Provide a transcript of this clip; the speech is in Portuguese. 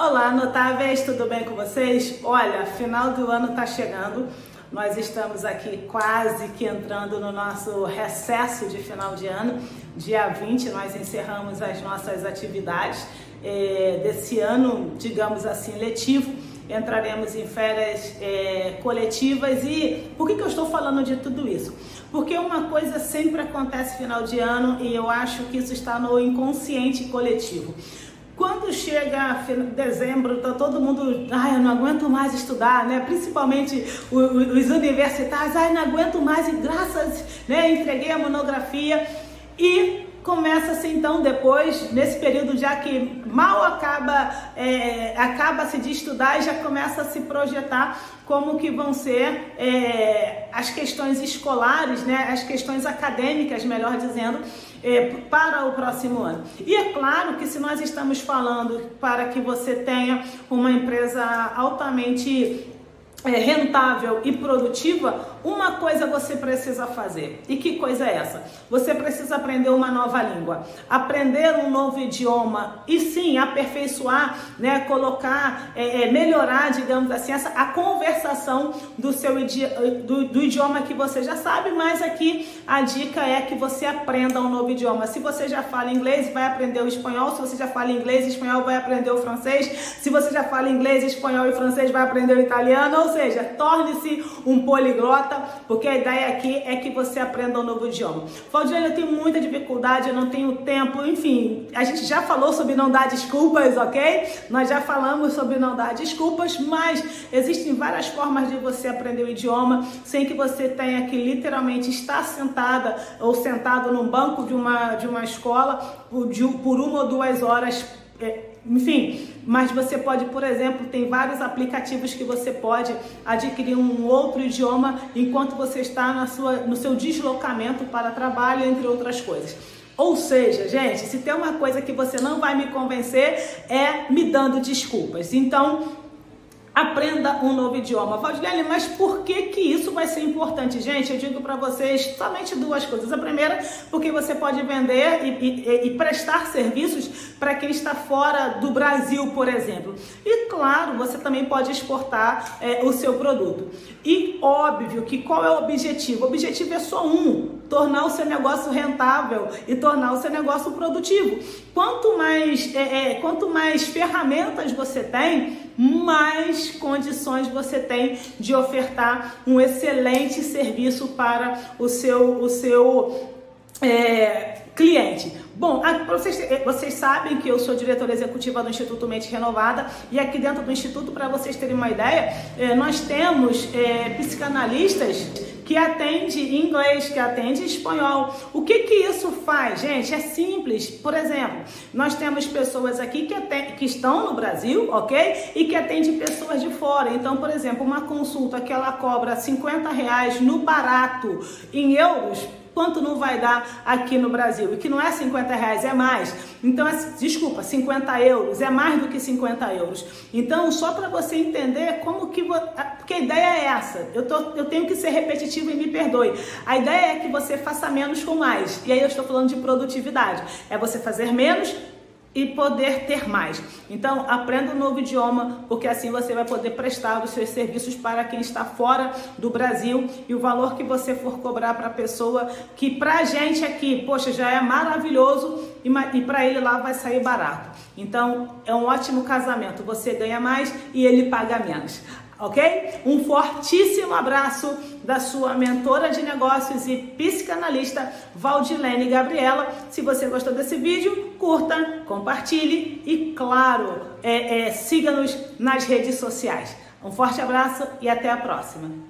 Olá, notáveis, tudo bem com vocês? Olha, final do ano está chegando. Nós estamos aqui quase que entrando no nosso recesso de final de ano. Dia 20 nós encerramos as nossas atividades é, desse ano, digamos assim, letivo. Entraremos em férias é, coletivas e por que, que eu estou falando de tudo isso? Porque uma coisa sempre acontece final de ano e eu acho que isso está no inconsciente coletivo. Quando chega dezembro, tá todo mundo, ai, eu não aguento mais estudar, né? Principalmente os universitários, ai, não aguento mais e graças, né? Entreguei a monografia e começa-se então depois, nesse período já que mal acaba, é, acaba-se de estudar e já começa a se projetar como que vão ser é, as questões escolares, né, as questões acadêmicas, melhor dizendo, é, para o próximo ano. E é claro que se nós estamos falando para que você tenha uma empresa altamente é, rentável e produtiva, uma coisa você precisa fazer. E que coisa é essa? Você precisa aprender uma nova língua, aprender um novo idioma e sim aperfeiçoar, né, colocar, é, é, melhorar, digamos assim, essa, a conversação do seu idi do, do idioma que você já sabe. Mas aqui a dica é que você aprenda um novo idioma. Se você já fala inglês, vai aprender o espanhol. Se você já fala inglês e espanhol, vai aprender o francês. Se você já fala inglês, espanhol e francês, vai aprender o italiano. Ou seja, torne-se um poliglota, porque a ideia aqui é que você aprenda um novo idioma. Valdirene, eu tenho muita dificuldade, eu não tenho tempo, enfim, a gente já falou sobre não dar desculpas, ok? Nós já falamos sobre não dar desculpas, mas existem várias formas de você aprender o idioma sem que você tenha que literalmente estar sentada ou sentado num banco de uma, de uma escola por, de, por uma ou duas horas é, enfim, mas você pode, por exemplo, tem vários aplicativos que você pode adquirir um outro idioma enquanto você está na sua, no seu deslocamento para trabalho, entre outras coisas. Ou seja, gente, se tem uma coisa que você não vai me convencer é me dando desculpas. Então, aprenda um novo idioma. Valdilene, mas por que que isso vai ser importante? Gente, eu digo para vocês somente duas coisas. A primeira, porque você pode vender e, e, e prestar serviços para quem está fora do Brasil, por exemplo. E claro, você também pode exportar é, o seu produto. E óbvio que qual é o objetivo? O objetivo é só um: tornar o seu negócio rentável e tornar o seu negócio produtivo. Quanto mais, é, é, quanto mais ferramentas você tem, mais condições você tem de ofertar um excelente serviço para o seu, o seu é, cliente. Bom, vocês, eh, vocês sabem que eu sou diretora executiva do Instituto Mente Renovada e aqui dentro do Instituto, para vocês terem uma ideia, é, nós temos é, psicanalistas que atende inglês, que atende espanhol. O que que isso faz, gente? É simples. Por exemplo, nós temos pessoas aqui que, atende, que estão no Brasil, ok? E que atende pessoas de fora. Então, por exemplo, uma consulta que ela cobra 50 reais no barato em euros, quanto não vai dar aqui no Brasil? E que não é 50 reais, é mais. Então, é, desculpa, 50 euros, é mais do que 50 euros. Então, só para você entender como que. Porque a ideia é essa. Eu, tô, eu tenho que ser repetitivo e me perdoe. A ideia é que você faça menos com mais. E aí eu estou falando de produtividade. É você fazer menos e poder ter mais. Então, aprenda um novo idioma, porque assim você vai poder prestar os seus serviços para quem está fora do Brasil e o valor que você for cobrar para a pessoa, que para a gente aqui, poxa, já é maravilhoso e, e para ele lá vai sair barato. Então, é um ótimo casamento. Você ganha mais e ele paga menos ok? Um fortíssimo abraço da sua mentora de negócios e psicanalista Valdilene Gabriela. Se você gostou desse vídeo, curta, compartilhe e, claro, é, é, siga-nos nas redes sociais. Um forte abraço e até a próxima.